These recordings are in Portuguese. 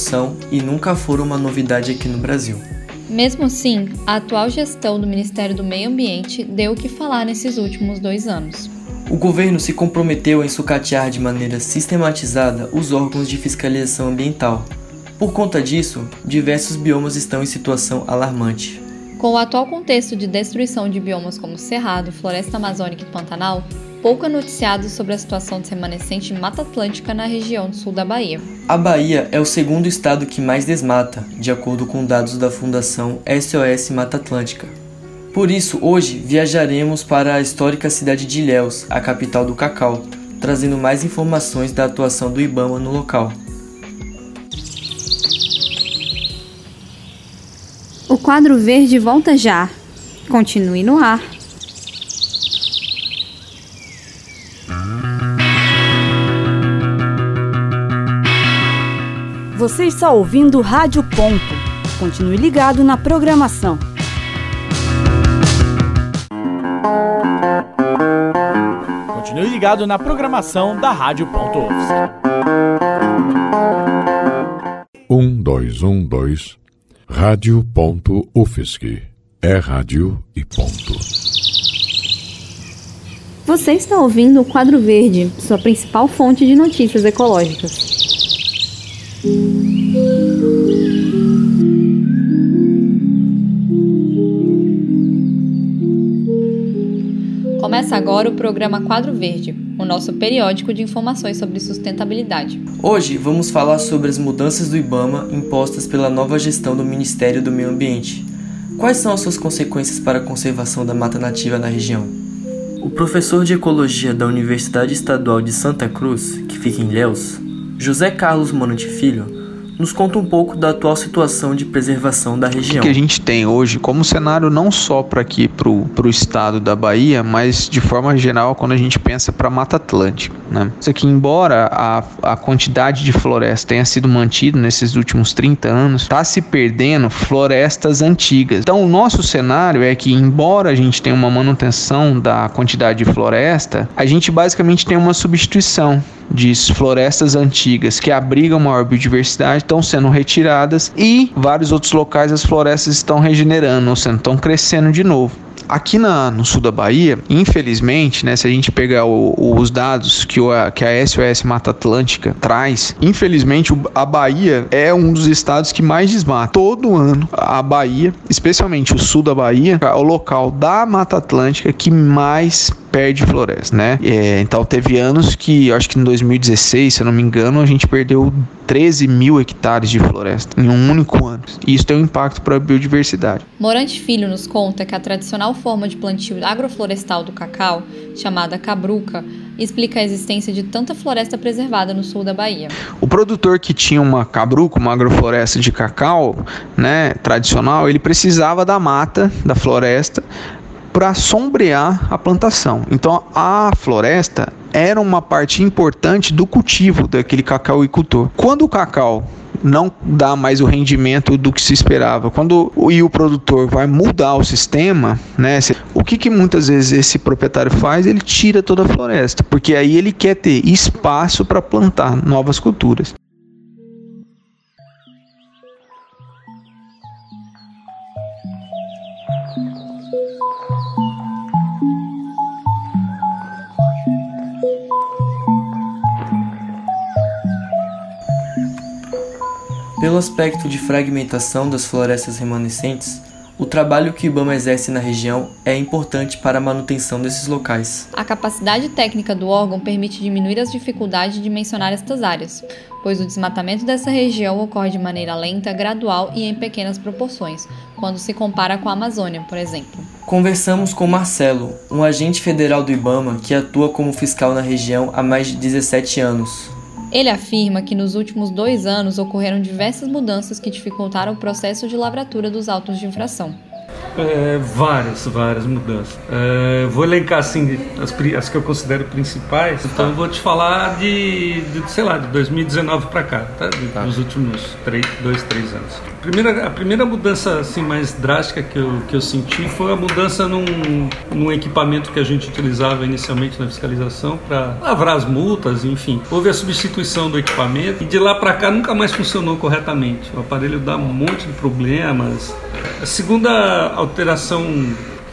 são e nunca foram uma novidade aqui no Brasil. Mesmo assim, a atual gestão do Ministério do Meio Ambiente deu o que falar nesses últimos dois anos. O governo se comprometeu em sucatear de maneira sistematizada os órgãos de fiscalização ambiental. Por conta disso, diversos biomas estão em situação alarmante. Com o atual contexto de destruição de biomas como Cerrado, Floresta Amazônica e Pantanal, pouco é noticiado sobre a situação de remanescente de Mata Atlântica na região do sul da Bahia. A Bahia é o segundo estado que mais desmata, de acordo com dados da Fundação SOS Mata Atlântica. Por isso, hoje viajaremos para a histórica cidade de Ilhéus, a capital do cacau, trazendo mais informações da atuação do Ibama no local. O quadro verde volta já. Continue no ar. Você está ouvindo Rádio Ponto. Continue ligado na programação. Continue ligado na programação da Rádio Ponto Um, dois, um, dois. Rádio Ponto UFSC. É rádio e ponto. Você está ouvindo o Quadro Verde, sua principal fonte de notícias ecológicas. Começa agora o programa Quadro Verde, o nosso periódico de informações sobre sustentabilidade. Hoje vamos falar sobre as mudanças do IBAMA impostas pela nova gestão do Ministério do Meio Ambiente. Quais são as suas consequências para a conservação da mata nativa na região? O professor de Ecologia da Universidade Estadual de Santa Cruz, que fica em Ilhéus, José Carlos Monte Filho, nos conta um pouco da atual situação de preservação da região. O que a gente tem hoje como cenário não só para aqui para o estado da Bahia, mas de forma geral quando a gente pensa para a Mata Atlântica. Né? Isso aqui, embora a, a quantidade de floresta tenha sido mantida nesses últimos 30 anos, está se perdendo florestas antigas. Então o nosso cenário é que, embora a gente tenha uma manutenção da quantidade de floresta, a gente basicamente tem uma substituição de florestas antigas que abrigam maior biodiversidade estão sendo retiradas e vários outros locais as florestas estão regenerando, ou seja, estão crescendo de novo. Aqui na, no sul da Bahia, infelizmente, né, se a gente pegar o, os dados que, o, que a SOS Mata Atlântica traz, infelizmente a Bahia é um dos estados que mais desmata. Todo ano, a Bahia, especialmente o sul da Bahia, é o local da Mata Atlântica que mais perde floresta, né? É, então teve anos que, acho que em 2016, se eu não me engano, a gente perdeu 13 mil hectares de floresta em um único ano. E isso tem um impacto para a biodiversidade. Morante Filho nos conta que a tradicional forma de plantio agroflorestal do cacau, chamada cabruca, explica a existência de tanta floresta preservada no sul da Bahia. O produtor que tinha uma cabruca, uma agrofloresta de cacau, né, tradicional, ele precisava da mata, da floresta, para sombrear a plantação. Então a floresta era uma parte importante do cultivo daquele cacauicultor. Quando o cacau não dá mais o rendimento do que se esperava. Quando o, e o produtor vai mudar o sistema, né? O que, que muitas vezes esse proprietário faz? Ele tira toda a floresta, porque aí ele quer ter espaço para plantar novas culturas. Pelo aspecto de fragmentação das florestas remanescentes, o trabalho que o IBAMA exerce na região é importante para a manutenção desses locais. A capacidade técnica do órgão permite diminuir as dificuldades de mencionar estas áreas, pois o desmatamento dessa região ocorre de maneira lenta, gradual e em pequenas proporções, quando se compara com a Amazônia, por exemplo. Conversamos com Marcelo, um agente federal do IBAMA que atua como fiscal na região há mais de 17 anos. Ele afirma que nos últimos dois anos ocorreram diversas mudanças que dificultaram o processo de lavratura dos autos de infração. É, várias, várias mudanças. É, vou elencar assim as, as, que eu considero principais. Então tá. vou te falar de, de, sei lá, de 2019 para cá, tá? De, tá. Dos últimos três, dois, três anos. A primeira, a primeira mudança assim mais drástica que eu, que eu senti foi a mudança num, num equipamento que a gente utilizava inicialmente na fiscalização para lavrar as multas, enfim. Houve a substituição do equipamento e de lá para cá nunca mais funcionou corretamente. O aparelho dá um monte de problemas. A segunda alteração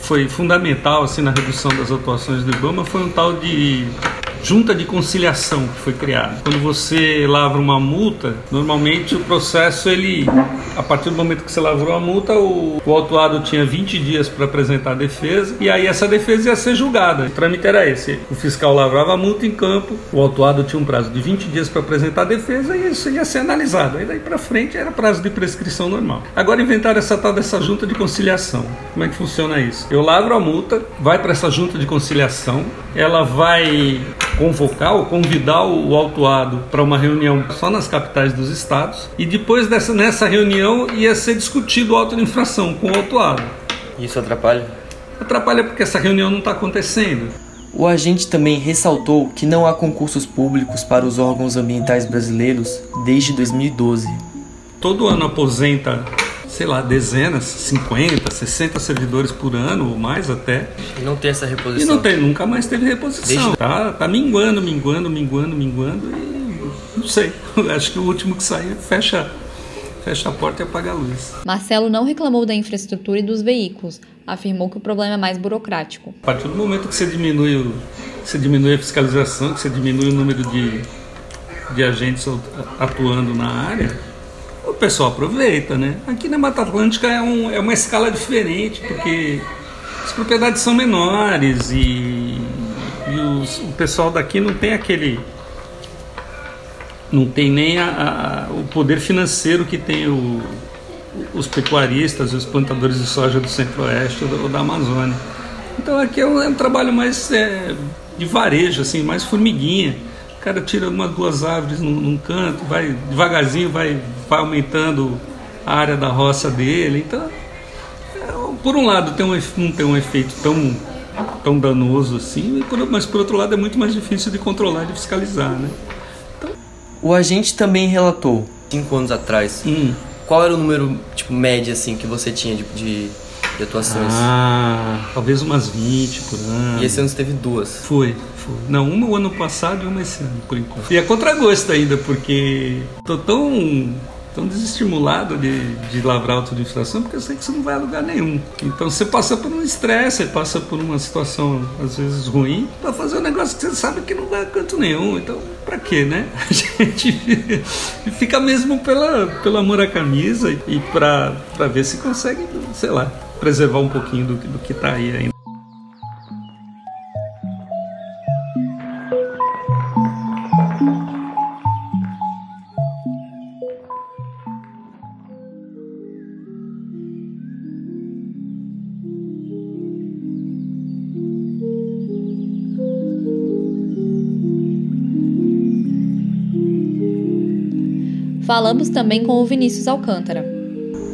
foi fundamental assim na redução das atuações do IBAMA foi um tal de junta de conciliação que foi criada. Quando você lavra uma multa, normalmente o processo ele a partir do momento que você lavrou a multa, o, o autuado tinha 20 dias para apresentar a defesa e aí essa defesa ia ser julgada. O trâmite era esse: o fiscal lavrava a multa em campo, o autuado tinha um prazo de 20 dias para apresentar a defesa e isso ia ser analisado. Aí daí para frente era prazo de prescrição normal. Agora inventaram essa tal dessa junta de conciliação. Como é que funciona isso? Eu lavro a multa, vai para essa junta de conciliação, ela vai convocar ou convidar o autuado para uma reunião só nas capitais dos estados e depois dessa nessa reunião ia ser discutido o auto de infração com o autuado. Isso atrapalha? Atrapalha porque essa reunião não está acontecendo. O agente também ressaltou que não há concursos públicos para os órgãos ambientais brasileiros desde 2012. Todo ano aposenta sei lá, dezenas, 50, 60 servidores por ano ou mais até. E não tem essa reposição. E não tem, nunca mais teve reposição. Desde... Tá, tá minguando, minguando, minguando, minguando e não sei. Acho que o último que sair fecha fecha a porta e apaga a luz. Marcelo não reclamou da infraestrutura e dos veículos, afirmou que o problema é mais burocrático. A partir do momento que você diminui, o, você diminui a fiscalização, que você diminui o número de, de agentes atuando na área, o pessoal aproveita, né? Aqui na Mata Atlântica é, um, é uma escala diferente, porque as propriedades são menores e, e os, o pessoal daqui não tem aquele. Não tem nem a, a, o poder financeiro que tem o, os pecuaristas e os plantadores de soja do centro-oeste ou, da Amazônia. Então aqui é um, é um trabalho mais é, de varejo, assim, mais formiguinha cara tira uma, duas árvores num, num, canto, vai devagarzinho, vai, vai aumentando a área da roça dele. Então, é, por um lado, tem um, não tem um efeito tão, tão danoso assim, mas por outro lado é muito mais difícil de controlar e de fiscalizar. Né? Então... O agente também relatou, cinco anos atrás, hum. qual era o número tipo, médio assim, que você tinha de, de de atuações? Ah, talvez umas 20 por ano. E esse ano você teve duas? Foi, foi. Não, uma o ano passado e uma esse ano, por enquanto. E é contragosto ainda, porque tô tão tão desestimulado de, de lavrar auto de infração porque eu sei que você não vai a lugar nenhum. Então você passa por um estresse, você passa por uma situação às vezes ruim para fazer um negócio que você sabe que não vai a canto nenhum. Então, para quê, né? A gente fica mesmo pela, pelo amor à camisa e para ver se consegue, sei lá, preservar um pouquinho do, do que está aí ainda. Falamos também com o Vinícius Alcântara,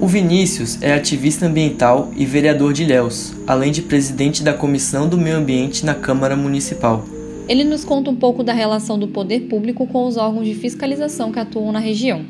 o Vinícius é ativista ambiental e vereador de Ilhéus, além de presidente da Comissão do Meio Ambiente na Câmara Municipal. Ele nos conta um pouco da relação do poder público com os órgãos de fiscalização que atuam na região.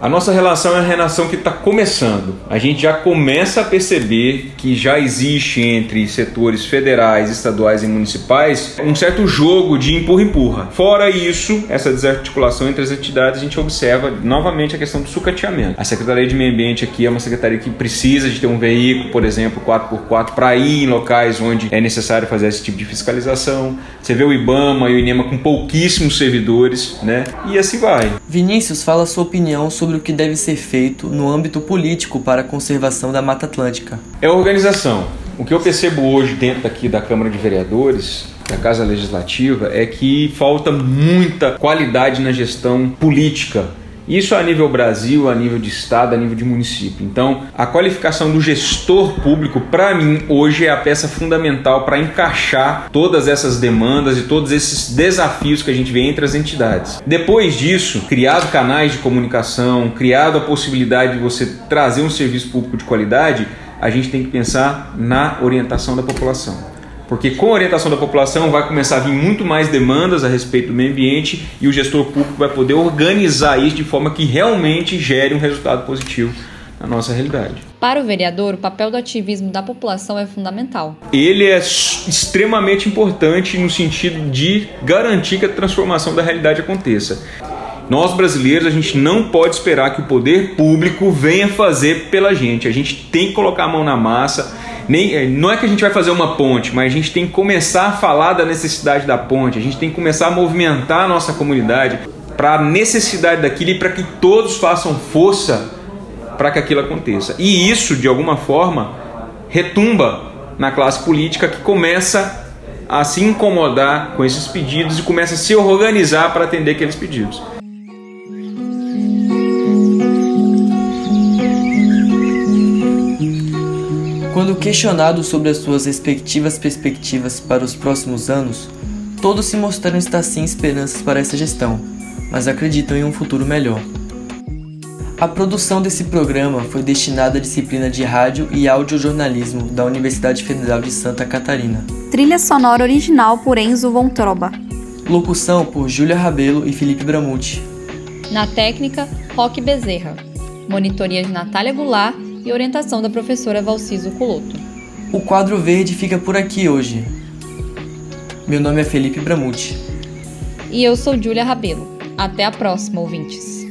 A nossa relação é uma relação que está começando. A gente já começa a perceber que já existe entre setores federais, estaduais e municipais um certo jogo de empurra-empurra. Fora isso, essa desarticulação entre as entidades, a gente observa novamente a questão do sucateamento. A Secretaria de Meio Ambiente aqui é uma secretaria que precisa de ter um veículo, por exemplo, 4x4, para ir em locais onde é necessário fazer esse tipo de fiscalização. Você vê o IBAMA e o INEMA com pouquíssimos servidores, né? E assim vai. Vinícius fala sua opinião sobre sobre o que deve ser feito no âmbito político para a conservação da Mata Atlântica. É organização. O que eu percebo hoje dentro aqui da Câmara de Vereadores da Casa Legislativa é que falta muita qualidade na gestão política isso a nível Brasil, a nível de estado, a nível de município. Então, a qualificação do gestor público, para mim, hoje é a peça fundamental para encaixar todas essas demandas e todos esses desafios que a gente vê entre as entidades. Depois disso, criado canais de comunicação, criado a possibilidade de você trazer um serviço público de qualidade, a gente tem que pensar na orientação da população. Porque com a orientação da população vai começar a vir muito mais demandas a respeito do meio ambiente e o gestor público vai poder organizar isso de forma que realmente gere um resultado positivo na nossa realidade. Para o vereador, o papel do ativismo da população é fundamental. Ele é extremamente importante no sentido de garantir que a transformação da realidade aconteça. Nós brasileiros, a gente não pode esperar que o poder público venha fazer pela gente. A gente tem que colocar a mão na massa. Nem, eh, não é que a gente vai fazer uma ponte, mas a gente tem que começar a falar da necessidade da ponte. A gente tem que começar a movimentar a nossa comunidade para a necessidade daquilo e para que todos façam força para que aquilo aconteça. E isso, de alguma forma, retumba na classe política que começa a se incomodar com esses pedidos e começa a se organizar para atender aqueles pedidos. Quando questionado sobre as suas respectivas perspectivas para os próximos anos, todos se mostraram estar sem esperanças para essa gestão, mas acreditam em um futuro melhor. A produção desse programa foi destinada à disciplina de Rádio e Audiojornalismo da Universidade Federal de Santa Catarina. Trilha sonora original por Enzo Von Troba. Locução por Júlia Rabelo e Felipe Bramucci. Na técnica, Roque Bezerra. Monitoria de Natália Goulart e orientação da professora Valciso Culoto. O quadro verde fica por aqui hoje. Meu nome é Felipe Bramucci. E eu sou Júlia Rabelo. Até a próxima, ouvintes.